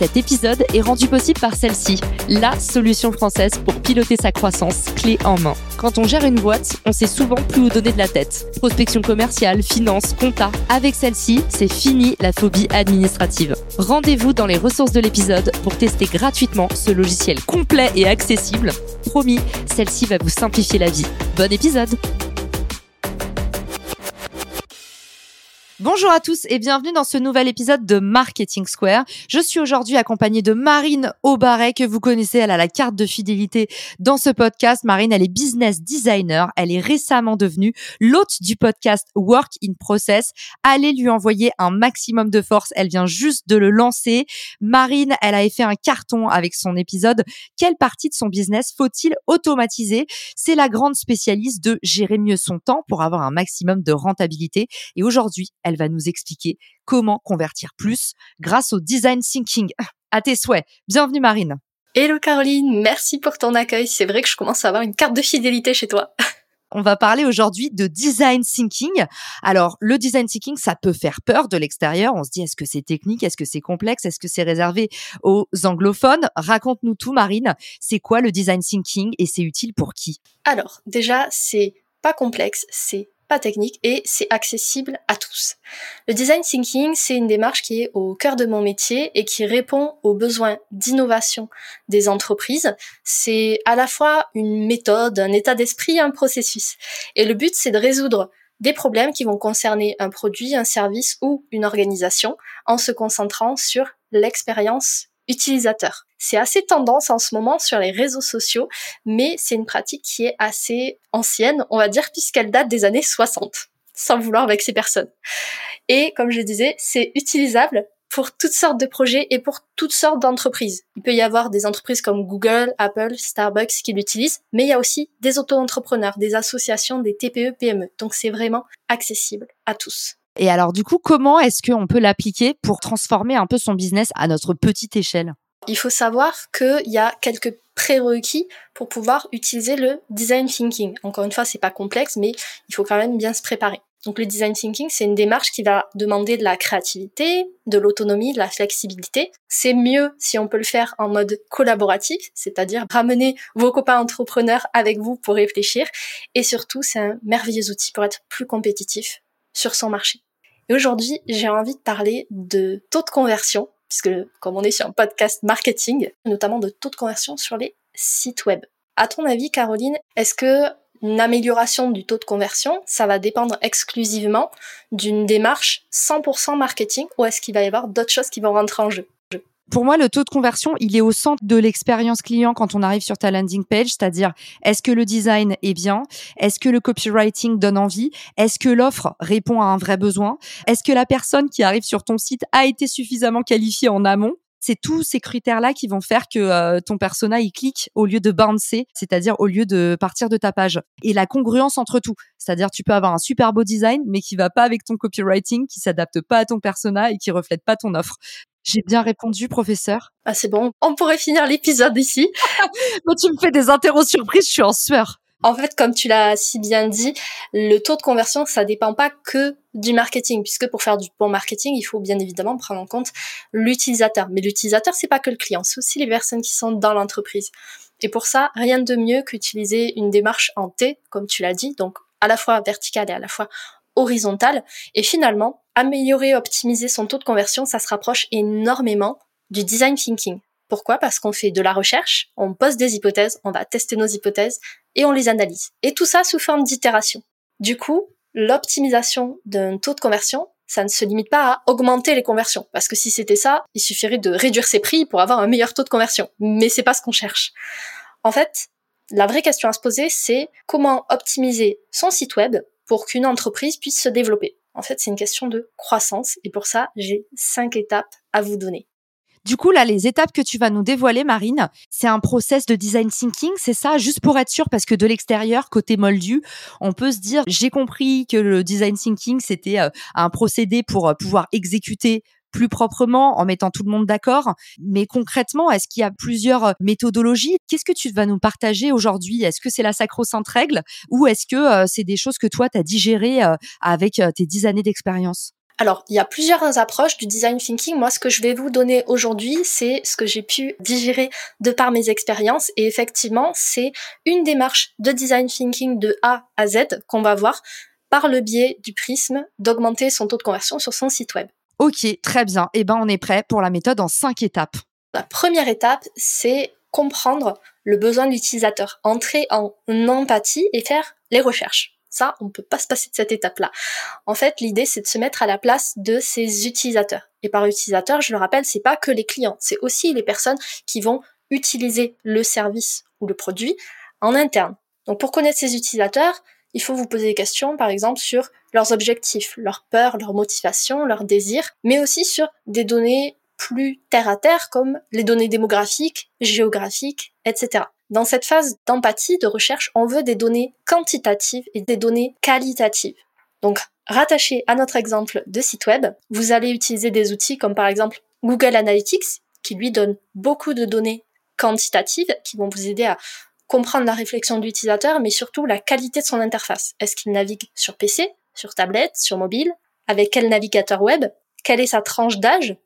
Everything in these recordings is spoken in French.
Cet épisode est rendu possible par celle-ci, la solution française pour piloter sa croissance clé en main. Quand on gère une boîte, on sait souvent plus où donner de la tête. Prospection commerciale, finance, compta. Avec celle-ci, c'est fini la phobie administrative. Rendez-vous dans les ressources de l'épisode pour tester gratuitement ce logiciel complet et accessible. Promis, celle-ci va vous simplifier la vie. Bon épisode Bonjour à tous et bienvenue dans ce nouvel épisode de Marketing Square. Je suis aujourd'hui accompagnée de Marine Aubaret que vous connaissez, elle a la carte de fidélité dans ce podcast. Marine, elle est business designer, elle est récemment devenue l'hôte du podcast Work in Process. Allez lui envoyer un maximum de force, elle vient juste de le lancer. Marine, elle a fait un carton avec son épisode Quelle partie de son business faut-il automatiser? C'est la grande spécialiste de gérer mieux son temps pour avoir un maximum de rentabilité et aujourd'hui, va nous expliquer comment convertir plus grâce au design thinking. À tes souhaits. Bienvenue Marine. Hello Caroline, merci pour ton accueil. C'est vrai que je commence à avoir une carte de fidélité chez toi. On va parler aujourd'hui de design thinking. Alors, le design thinking, ça peut faire peur de l'extérieur. On se dit, est-ce que c'est technique? Est-ce que c'est complexe? Est-ce que c'est réservé aux anglophones? Raconte-nous tout, Marine. C'est quoi le design thinking et c'est utile pour qui? Alors, déjà, c'est pas complexe, c'est technique et c'est accessible à tous. Le design thinking, c'est une démarche qui est au cœur de mon métier et qui répond aux besoins d'innovation des entreprises. C'est à la fois une méthode, un état d'esprit, un processus. Et le but, c'est de résoudre des problèmes qui vont concerner un produit, un service ou une organisation en se concentrant sur l'expérience utilisateur. C'est assez tendance en ce moment sur les réseaux sociaux, mais c'est une pratique qui est assez ancienne, on va dire, puisqu'elle date des années 60, sans vouloir avec ces personnes. Et comme je disais, c'est utilisable pour toutes sortes de projets et pour toutes sortes d'entreprises. Il peut y avoir des entreprises comme Google, Apple, Starbucks qui l'utilisent, mais il y a aussi des auto-entrepreneurs, des associations, des TPE, PME. Donc c'est vraiment accessible à tous. Et alors du coup, comment est-ce qu'on peut l'appliquer pour transformer un peu son business à notre petite échelle? Il faut savoir qu'il y a quelques prérequis pour pouvoir utiliser le design thinking. Encore une fois, c'est pas complexe, mais il faut quand même bien se préparer. Donc le design thinking, c'est une démarche qui va demander de la créativité, de l'autonomie, de la flexibilité. C'est mieux si on peut le faire en mode collaboratif, c'est-à-dire ramener vos copains entrepreneurs avec vous pour réfléchir. Et surtout, c'est un merveilleux outil pour être plus compétitif sur son marché. Et aujourd'hui, j'ai envie de parler de taux de conversion puisque comme on est sur un podcast marketing, notamment de taux de conversion sur les sites web. À ton avis, Caroline, est-ce que une amélioration du taux de conversion, ça va dépendre exclusivement d'une démarche 100% marketing ou est-ce qu'il va y avoir d'autres choses qui vont rentrer en jeu? Pour moi, le taux de conversion, il est au centre de l'expérience client quand on arrive sur ta landing page, c'est-à-dire est-ce que le design est bien? Est-ce que le copywriting donne envie? Est-ce que l'offre répond à un vrai besoin? Est-ce que la personne qui arrive sur ton site a été suffisamment qualifiée en amont? C'est tous ces critères-là qui vont faire que euh, ton persona il clique au lieu de bouncer, c'est-à-dire au lieu de partir de ta page. Et la congruence entre tout, c'est-à-dire tu peux avoir un super beau design mais qui va pas avec ton copywriting, qui s'adapte pas à ton persona et qui reflète pas ton offre. J'ai bien répondu, professeur. Ah, c'est bon. On pourrait finir l'épisode ici. Quand tu me fais des interros surprises, je suis en sueur. En fait, comme tu l'as si bien dit, le taux de conversion, ça dépend pas que du marketing, puisque pour faire du bon marketing, il faut bien évidemment prendre en compte l'utilisateur. Mais l'utilisateur, c'est pas que le client, c'est aussi les personnes qui sont dans l'entreprise. Et pour ça, rien de mieux qu'utiliser une démarche en T, comme tu l'as dit, donc à la fois verticale et à la fois horizontale. Et finalement, améliorer, optimiser son taux de conversion, ça se rapproche énormément du design thinking. Pourquoi? Parce qu'on fait de la recherche, on pose des hypothèses, on va tester nos hypothèses et on les analyse. Et tout ça sous forme d'itération. Du coup, l'optimisation d'un taux de conversion, ça ne se limite pas à augmenter les conversions. Parce que si c'était ça, il suffirait de réduire ses prix pour avoir un meilleur taux de conversion. Mais c'est pas ce qu'on cherche. En fait, la vraie question à se poser, c'est comment optimiser son site web pour qu'une entreprise puisse se développer. En fait, c'est une question de croissance et pour ça, j'ai cinq étapes à vous donner. Du coup, là, les étapes que tu vas nous dévoiler, Marine, c'est un process de design thinking, c'est ça, juste pour être sûr, parce que de l'extérieur, côté moldu, on peut se dire, j'ai compris que le design thinking, c'était euh, un procédé pour euh, pouvoir exécuter plus proprement en mettant tout le monde d'accord. Mais concrètement, est-ce qu'il y a plusieurs euh, méthodologies? Qu'est-ce que tu vas nous partager aujourd'hui? Est-ce que c'est la sacro-sainte règle? Ou est-ce que c'est des choses que toi, tu as digérées avec tes dix années d'expérience? Alors, il y a plusieurs approches du design thinking. Moi, ce que je vais vous donner aujourd'hui, c'est ce que j'ai pu digérer de par mes expériences. Et effectivement, c'est une démarche de design thinking de A à Z qu'on va voir par le biais du prisme d'augmenter son taux de conversion sur son site web. Ok, très bien. Eh ben, on est prêt pour la méthode en cinq étapes. La première étape, c'est comprendre le besoin de l'utilisateur, entrer en empathie et faire les recherches. Ça, on ne peut pas se passer de cette étape-là. En fait, l'idée, c'est de se mettre à la place de ses utilisateurs. Et par utilisateur, je le rappelle, c'est pas que les clients, c'est aussi les personnes qui vont utiliser le service ou le produit en interne. Donc, pour connaître ces utilisateurs, il faut vous poser des questions, par exemple, sur leurs objectifs, leurs peurs, leurs motivations, leurs désirs, mais aussi sur des données plus terre à terre comme les données démographiques, géographiques, etc. Dans cette phase d'empathie, de recherche, on veut des données quantitatives et des données qualitatives. Donc, rattaché à notre exemple de site web, vous allez utiliser des outils comme par exemple Google Analytics, qui lui donne beaucoup de données quantitatives qui vont vous aider à comprendre la réflexion de l'utilisateur, mais surtout la qualité de son interface. Est-ce qu'il navigue sur PC, sur tablette, sur mobile, avec quel navigateur web, quelle est sa tranche d'âge,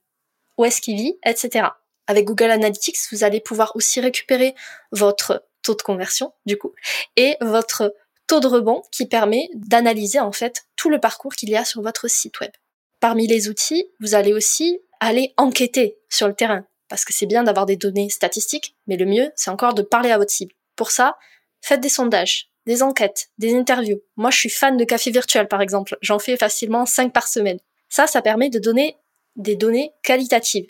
où est-ce qu'il vit, etc. Avec Google Analytics, vous allez pouvoir aussi récupérer votre taux de conversion, du coup, et votre taux de rebond qui permet d'analyser, en fait, tout le parcours qu'il y a sur votre site web. Parmi les outils, vous allez aussi aller enquêter sur le terrain, parce que c'est bien d'avoir des données statistiques, mais le mieux, c'est encore de parler à votre cible. Pour ça, faites des sondages, des enquêtes, des interviews. Moi, je suis fan de café virtuel, par exemple. J'en fais facilement 5 par semaine. Ça, ça permet de donner des données qualitatives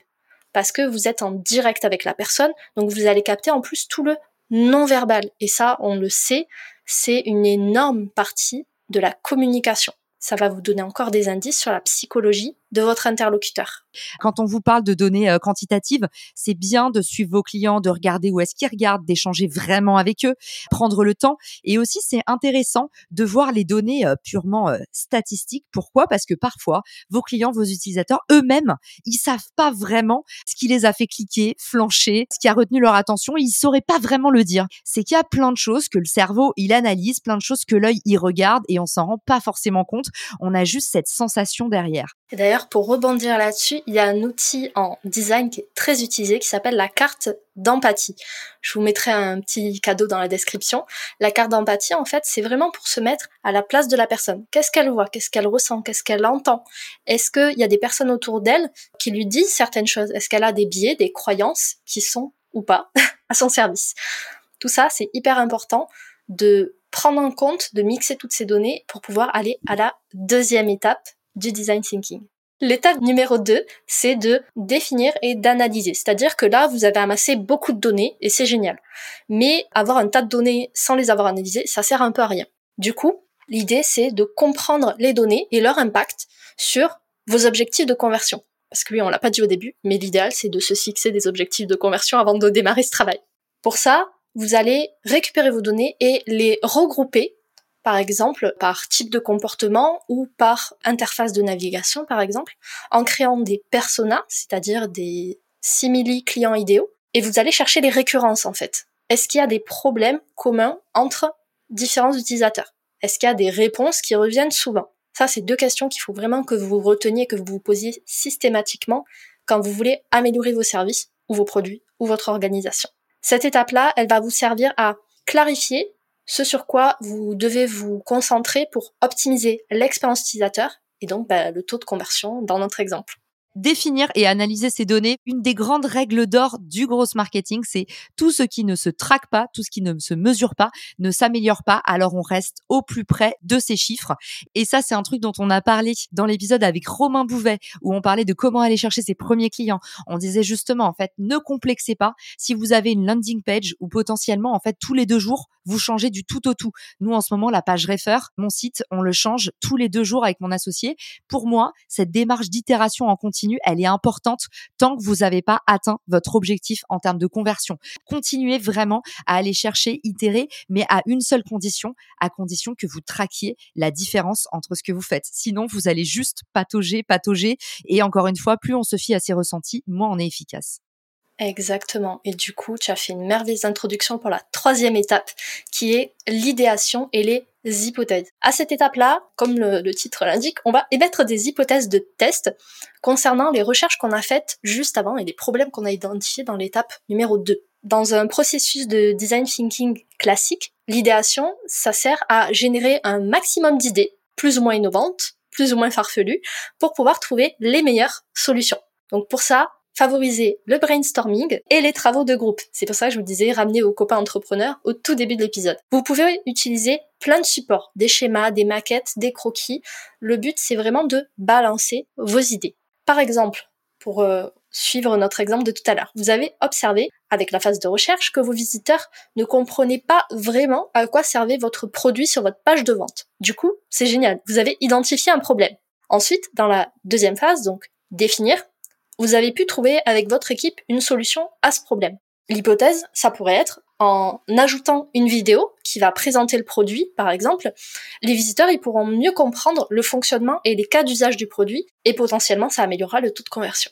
parce que vous êtes en direct avec la personne, donc vous allez capter en plus tout le non-verbal. Et ça, on le sait, c'est une énorme partie de la communication. Ça va vous donner encore des indices sur la psychologie de votre interlocuteur. Quand on vous parle de données euh, quantitatives, c'est bien de suivre vos clients, de regarder où est-ce qu'ils regardent, d'échanger vraiment avec eux, prendre le temps. Et aussi, c'est intéressant de voir les données euh, purement euh, statistiques. Pourquoi? Parce que parfois, vos clients, vos utilisateurs, eux-mêmes, ils savent pas vraiment ce qui les a fait cliquer, flancher, ce qui a retenu leur attention. Ils sauraient pas vraiment le dire. C'est qu'il y a plein de choses que le cerveau, il analyse, plein de choses que l'œil, il regarde et on s'en rend pas forcément compte. On a juste cette sensation derrière. Et pour rebondir là-dessus, il y a un outil en design qui est très utilisé qui s'appelle la carte d'empathie. Je vous mettrai un petit cadeau dans la description. La carte d'empathie, en fait, c'est vraiment pour se mettre à la place de la personne. Qu'est-ce qu'elle voit? Qu'est-ce qu'elle ressent? Qu'est-ce qu'elle entend? Est-ce qu'il y a des personnes autour d'elle qui lui disent certaines choses? Est-ce qu'elle a des biais, des croyances qui sont ou pas à son service? Tout ça, c'est hyper important de prendre en compte, de mixer toutes ces données pour pouvoir aller à la deuxième étape du design thinking. L'étape numéro 2, c'est de définir et d'analyser. C'est-à-dire que là, vous avez amassé beaucoup de données et c'est génial. Mais avoir un tas de données sans les avoir analysées, ça sert un peu à rien. Du coup, l'idée, c'est de comprendre les données et leur impact sur vos objectifs de conversion. Parce que oui, on l'a pas dit au début, mais l'idéal, c'est de se fixer des objectifs de conversion avant de démarrer ce travail. Pour ça, vous allez récupérer vos données et les regrouper par exemple par type de comportement ou par interface de navigation par exemple, en créant des personas, c'est-à-dire des simili clients idéaux, et vous allez chercher les récurrences en fait. Est-ce qu'il y a des problèmes communs entre différents utilisateurs? Est-ce qu'il y a des réponses qui reviennent souvent? Ça, c'est deux questions qu'il faut vraiment que vous reteniez, que vous vous posiez systématiquement quand vous voulez améliorer vos services ou vos produits ou votre organisation. Cette étape-là, elle va vous servir à clarifier ce sur quoi vous devez vous concentrer pour optimiser l'expérience utilisateur et donc bah, le taux de conversion dans notre exemple définir et analyser ces données. Une des grandes règles d'or du gros marketing, c'est tout ce qui ne se traque pas, tout ce qui ne se mesure pas, ne s'améliore pas. Alors on reste au plus près de ces chiffres. Et ça, c'est un truc dont on a parlé dans l'épisode avec Romain Bouvet, où on parlait de comment aller chercher ses premiers clients. On disait justement, en fait, ne complexez pas si vous avez une landing page ou potentiellement, en fait, tous les deux jours, vous changez du tout au tout. Nous, en ce moment, la page Refer, mon site, on le change tous les deux jours avec mon associé. Pour moi, cette démarche d'itération en continu elle est importante tant que vous n'avez pas atteint votre objectif en termes de conversion. Continuez vraiment à aller chercher, itérer, mais à une seule condition, à condition que vous traquiez la différence entre ce que vous faites. Sinon, vous allez juste patauger, patauger. Et encore une fois, plus on se fie à ses ressentis, moins on est efficace. Exactement. Et du coup, tu as fait une merveilleuse introduction pour la troisième étape, qui est l'idéation et les hypothèses. À cette étape-là, comme le, titre l'indique, on va émettre des hypothèses de test concernant les recherches qu'on a faites juste avant et les problèmes qu'on a identifiés dans l'étape numéro 2. Dans un processus de design thinking classique, l'idéation, ça sert à générer un maximum d'idées, plus ou moins innovantes, plus ou moins farfelues, pour pouvoir trouver les meilleures solutions. Donc pour ça, favoriser le brainstorming et les travaux de groupe. C'est pour ça que je vous disais ramener vos copains entrepreneurs au tout début de l'épisode. Vous pouvez utiliser plein de supports, des schémas, des maquettes, des croquis. Le but, c'est vraiment de balancer vos idées. Par exemple, pour euh, suivre notre exemple de tout à l'heure, vous avez observé avec la phase de recherche que vos visiteurs ne comprenaient pas vraiment à quoi servait votre produit sur votre page de vente. Du coup, c'est génial, vous avez identifié un problème. Ensuite, dans la deuxième phase, donc définir, vous avez pu trouver avec votre équipe une solution à ce problème. L'hypothèse, ça pourrait être en ajoutant une vidéo qui va présenter le produit, par exemple, les visiteurs ils pourront mieux comprendre le fonctionnement et les cas d'usage du produit et potentiellement ça améliorera le taux de conversion.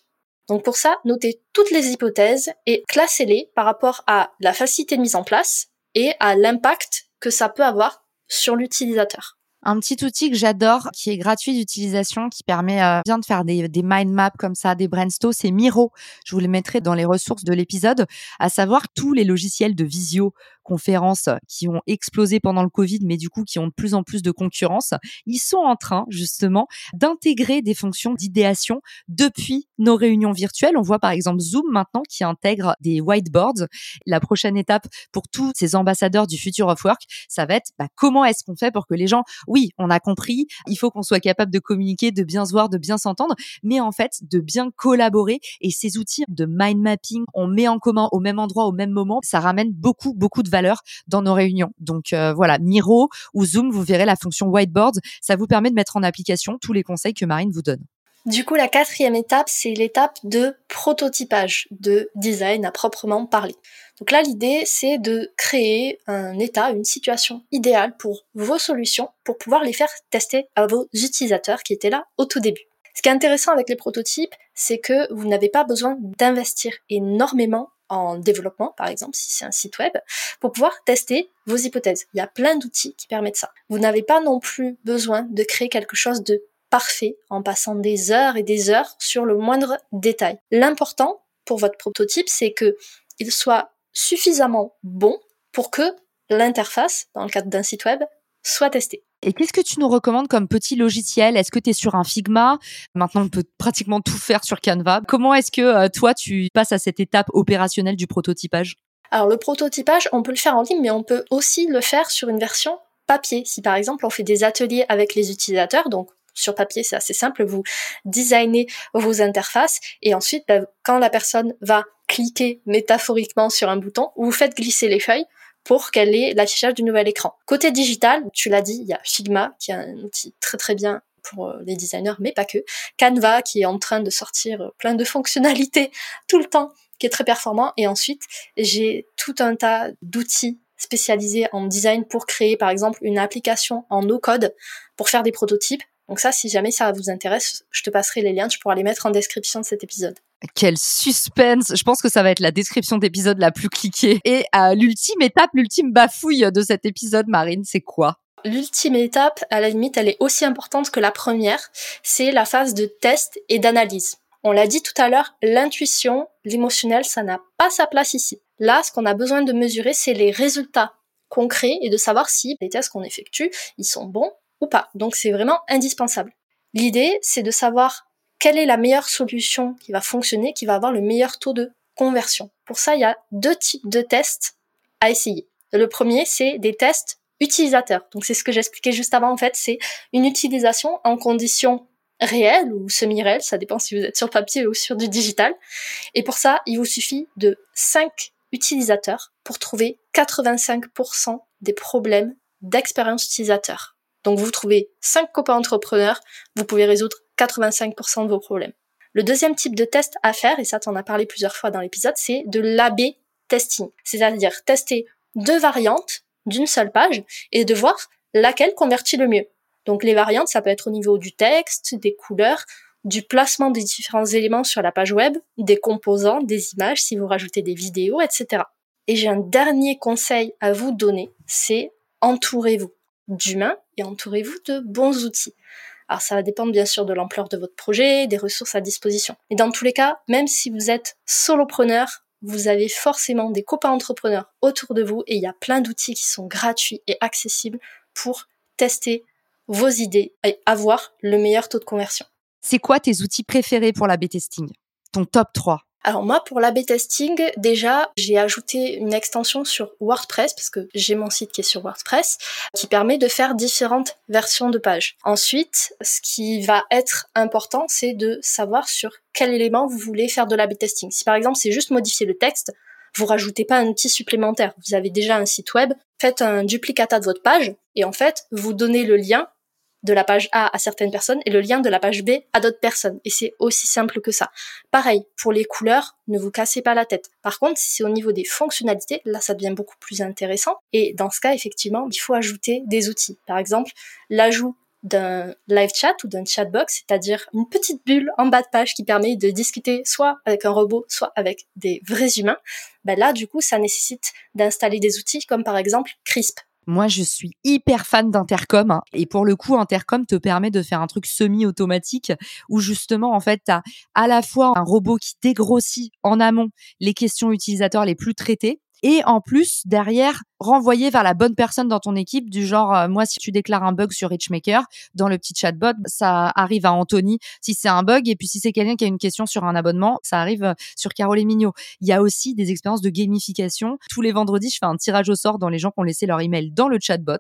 Donc pour ça, notez toutes les hypothèses et classez-les par rapport à la facilité de mise en place et à l'impact que ça peut avoir sur l'utilisateur. Un petit outil que j'adore, qui est gratuit d'utilisation, qui permet euh, bien de faire des, mind maps comme ça, des brainstorms, c'est Miro. Je vous le mettrai dans les ressources de l'épisode, à savoir tous les logiciels de visio conférences qui ont explosé pendant le Covid, mais du coup qui ont de plus en plus de concurrence, ils sont en train justement d'intégrer des fonctions d'idéation depuis nos réunions virtuelles. On voit par exemple Zoom maintenant qui intègre des whiteboards. La prochaine étape pour tous ces ambassadeurs du Future of Work, ça va être bah, comment est-ce qu'on fait pour que les gens, oui, on a compris, il faut qu'on soit capable de communiquer, de bien se voir, de bien s'entendre, mais en fait de bien collaborer. Et ces outils de mind mapping, on met en commun au même endroit, au même moment, ça ramène beaucoup, beaucoup de valeur dans nos réunions. Donc euh, voilà, Miro ou Zoom, vous verrez la fonction whiteboard, ça vous permet de mettre en application tous les conseils que Marine vous donne. Du coup, la quatrième étape, c'est l'étape de prototypage, de design à proprement parler. Donc là, l'idée, c'est de créer un état, une situation idéale pour vos solutions, pour pouvoir les faire tester à vos utilisateurs qui étaient là au tout début. Ce qui est intéressant avec les prototypes, c'est que vous n'avez pas besoin d'investir énormément en développement, par exemple, si c'est un site web, pour pouvoir tester vos hypothèses. Il y a plein d'outils qui permettent ça. Vous n'avez pas non plus besoin de créer quelque chose de parfait en passant des heures et des heures sur le moindre détail. L'important pour votre prototype, c'est que il soit suffisamment bon pour que l'interface, dans le cadre d'un site web, soit testée. Et qu'est-ce que tu nous recommandes comme petit logiciel? Est-ce que tu es sur un Figma? Maintenant, on peut pratiquement tout faire sur Canva. Comment est-ce que euh, toi, tu passes à cette étape opérationnelle du prototypage? Alors, le prototypage, on peut le faire en ligne, mais on peut aussi le faire sur une version papier. Si par exemple, on fait des ateliers avec les utilisateurs, donc sur papier, c'est assez simple, vous designez vos interfaces et ensuite, bah, quand la personne va cliquer métaphoriquement sur un bouton, vous faites glisser les feuilles pour qu'elle ait l'affichage du nouvel écran. Côté digital, tu l'as dit, il y a Figma qui est un outil très très bien pour euh, les designers, mais pas que. Canva qui est en train de sortir plein de fonctionnalités tout le temps, qui est très performant. Et ensuite, j'ai tout un tas d'outils spécialisés en design pour créer par exemple une application en no-code pour faire des prototypes. Donc ça, si jamais ça vous intéresse, je te passerai les liens, tu pourras les mettre en description de cet épisode. Quel suspense Je pense que ça va être la description d'épisode la plus cliquée. Et l'ultime étape, l'ultime bafouille de cet épisode, Marine, c'est quoi? L'ultime étape, à la limite, elle est aussi importante que la première, c'est la phase de test et d'analyse. On l'a dit tout à l'heure, l'intuition, l'émotionnel, ça n'a pas sa place ici. Là, ce qu'on a besoin de mesurer, c'est les résultats concrets et de savoir si les tests qu'on effectue, ils sont bons ou pas. Donc c'est vraiment indispensable. L'idée, c'est de savoir quelle est la meilleure solution qui va fonctionner, qui va avoir le meilleur taux de conversion. Pour ça, il y a deux types de tests à essayer. Le premier, c'est des tests utilisateurs. Donc c'est ce que j'expliquais juste avant en fait, c'est une utilisation en conditions réelles ou semi-réelles, ça dépend si vous êtes sur papier ou sur du digital. Et pour ça, il vous suffit de 5 utilisateurs pour trouver 85% des problèmes d'expérience utilisateur. Donc vous trouvez 5 copains entrepreneurs, vous pouvez résoudre 85% de vos problèmes. Le deuxième type de test à faire, et ça t'en as parlé plusieurs fois dans l'épisode, c'est de l'AB testing. C'est-à-dire tester deux variantes d'une seule page et de voir laquelle convertit le mieux. Donc les variantes, ça peut être au niveau du texte, des couleurs, du placement des différents éléments sur la page web, des composants, des images, si vous rajoutez des vidéos, etc. Et j'ai un dernier conseil à vous donner, c'est entourez-vous d'humains et entourez-vous de bons outils. Alors ça va dépendre bien sûr de l'ampleur de votre projet, des ressources à disposition. Et dans tous les cas, même si vous êtes solopreneur, vous avez forcément des copains entrepreneurs autour de vous et il y a plein d'outils qui sont gratuits et accessibles pour tester vos idées et avoir le meilleur taux de conversion. C'est quoi tes outils préférés pour la B-testing? Ton top 3 alors moi, pour l'A-B testing, déjà, j'ai ajouté une extension sur WordPress, parce que j'ai mon site qui est sur WordPress, qui permet de faire différentes versions de pages. Ensuite, ce qui va être important, c'est de savoir sur quel élément vous voulez faire de l'A-B testing. Si par exemple, c'est juste modifier le texte, vous rajoutez pas un outil supplémentaire. Vous avez déjà un site web, faites un duplicata de votre page, et en fait, vous donnez le lien de la page A à certaines personnes et le lien de la page B à d'autres personnes. Et c'est aussi simple que ça. Pareil, pour les couleurs, ne vous cassez pas la tête. Par contre, si c'est au niveau des fonctionnalités, là, ça devient beaucoup plus intéressant. Et dans ce cas, effectivement, il faut ajouter des outils. Par exemple, l'ajout d'un live chat ou d'un chatbox, c'est-à-dire une petite bulle en bas de page qui permet de discuter soit avec un robot, soit avec des vrais humains, ben là, du coup, ça nécessite d'installer des outils comme par exemple Crisp. Moi, je suis hyper fan d'Intercom. Hein. et pour le coup, Intercom te permet de faire un truc semi-automatique où justement, en fait, tu à la fois un robot qui dégrossit en amont les questions utilisateurs les plus traitées et en plus derrière renvoyer vers la bonne personne dans ton équipe du genre euh, moi si tu déclares un bug sur Richmaker dans le petit chatbot ça arrive à Anthony si c'est un bug et puis si c'est quelqu'un qui a une question sur un abonnement ça arrive euh, sur Carole et Mignot. Il y a aussi des expériences de gamification. Tous les vendredis je fais un tirage au sort dans les gens qui ont laissé leur email dans le chatbot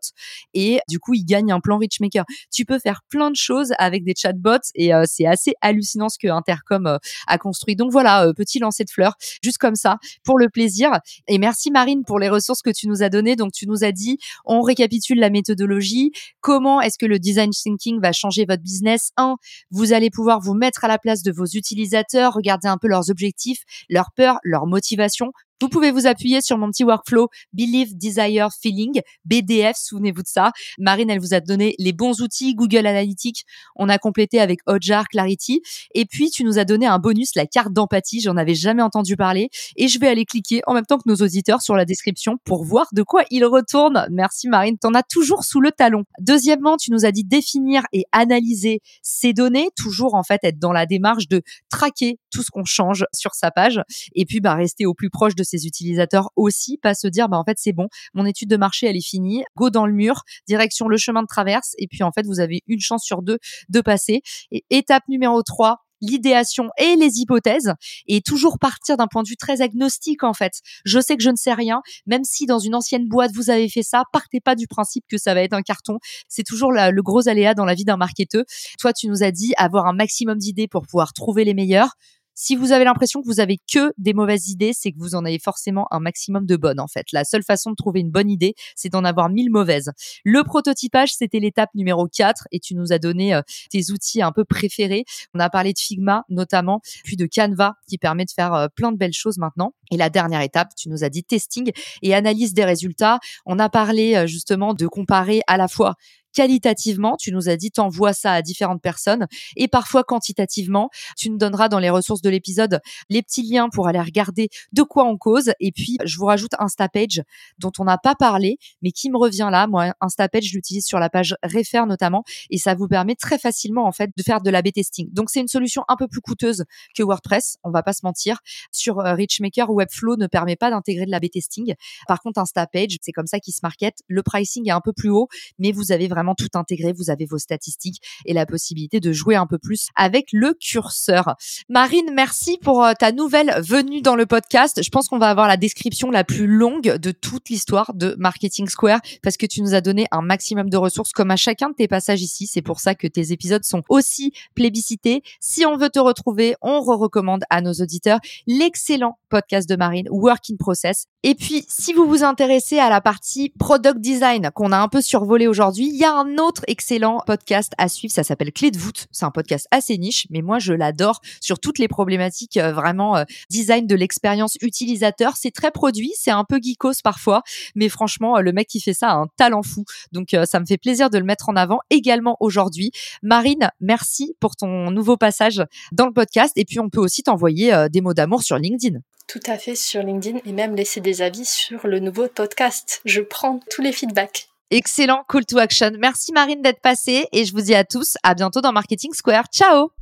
et du coup ils gagnent un plan Richmaker tu peux faire plein de choses avec des chatbots et euh, c'est assez hallucinant ce que Intercom a construit. Donc voilà petit lancer de fleurs juste comme ça pour le plaisir. Et merci Marine pour les ressources que tu nous as Donc, tu nous as dit, on récapitule la méthodologie. Comment est-ce que le design thinking va changer votre business? Un, vous allez pouvoir vous mettre à la place de vos utilisateurs, regarder un peu leurs objectifs, leurs peurs, leurs motivations vous pouvez vous appuyer sur mon petit workflow Believe, Desire, Feeling, BDF, souvenez-vous de ça. Marine, elle vous a donné les bons outils, Google Analytics, on a complété avec Hotjar, Clarity, et puis tu nous as donné un bonus, la carte d'empathie, j'en avais jamais entendu parler, et je vais aller cliquer en même temps que nos auditeurs sur la description pour voir de quoi il retourne. Merci Marine, t'en as toujours sous le talon. Deuxièmement, tu nous as dit définir et analyser ces données, toujours en fait être dans la démarche de traquer tout ce qu'on change sur sa page, et puis bah rester au plus proche de ses utilisateurs aussi, pas se dire bah en fait c'est bon, mon étude de marché elle est finie, go dans le mur, direction le chemin de traverse et puis en fait vous avez une chance sur deux de passer. Et étape numéro 3, l'idéation et les hypothèses et toujours partir d'un point de vue très agnostique en fait. Je sais que je ne sais rien, même si dans une ancienne boîte vous avez fait ça, partez pas du principe que ça va être un carton. C'est toujours le gros aléa dans la vie d'un marketeur. Toi, tu nous as dit avoir un maximum d'idées pour pouvoir trouver les meilleurs. Si vous avez l'impression que vous avez que des mauvaises idées, c'est que vous en avez forcément un maximum de bonnes en fait. La seule façon de trouver une bonne idée, c'est d'en avoir mille mauvaises. Le prototypage, c'était l'étape numéro 4 et tu nous as donné euh, tes outils un peu préférés. On a parlé de Figma notamment, puis de Canva qui permet de faire euh, plein de belles choses maintenant. Et la dernière étape, tu nous as dit testing et analyse des résultats. On a parlé euh, justement de comparer à la fois qualitativement, tu nous as dit t'envoies ça à différentes personnes et parfois quantitativement, tu nous donneras dans les ressources de l'épisode les petits liens pour aller regarder de quoi on cause et puis je vous rajoute Instapage dont on n'a pas parlé mais qui me revient là. Moi, Instapage, je l'utilise sur la page Refer notamment et ça vous permet très facilement en fait de faire de l'A-B testing. Donc c'est une solution un peu plus coûteuse que WordPress, on va pas se mentir. Sur euh, Richmaker, Webflow ne permet pas d'intégrer de l'A-B testing. Par contre, Instapage, c'est comme ça qu'il se market. Le pricing est un peu plus haut, mais vous avez vraiment tout intégré. Vous avez vos statistiques et la possibilité de jouer un peu plus avec le curseur. Marine, merci pour euh, ta nouvelle venue dans le podcast. Je pense qu'on va avoir la description la plus longue de toute l'histoire de Marketing Square parce que tu nous as donné un maximum de ressources comme à chacun de tes passages ici. C'est pour ça que tes épisodes sont aussi plébiscités. Si on veut te retrouver, on recommande à nos auditeurs l'excellent podcast de Marine, Work in Process. Et puis, si vous vous intéressez à la partie product design qu'on a un peu survolé aujourd'hui, il y a un autre excellent podcast à suivre, ça s'appelle Clé de voûte. C'est un podcast assez niche, mais moi je l'adore sur toutes les problématiques euh, vraiment euh, design de l'expérience utilisateur. C'est très produit, c'est un peu geekos parfois, mais franchement le mec qui fait ça a un talent fou. Donc ça me fait plaisir de le mettre en avant également aujourd'hui. Marine, merci pour ton nouveau passage dans le podcast et puis on peut aussi t'envoyer des mots d'amour sur LinkedIn. Tout à fait sur LinkedIn et même laisser des avis sur le nouveau podcast. Je prends tous les feedbacks. Excellent call to action. Merci Marine d'être passée et je vous dis à tous à bientôt dans Marketing Square. Ciao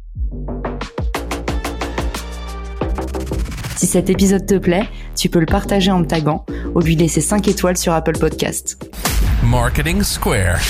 Si cet épisode te plaît, tu peux le partager en me taguant ou lui laisser 5 étoiles sur Apple Podcast. Marketing Square.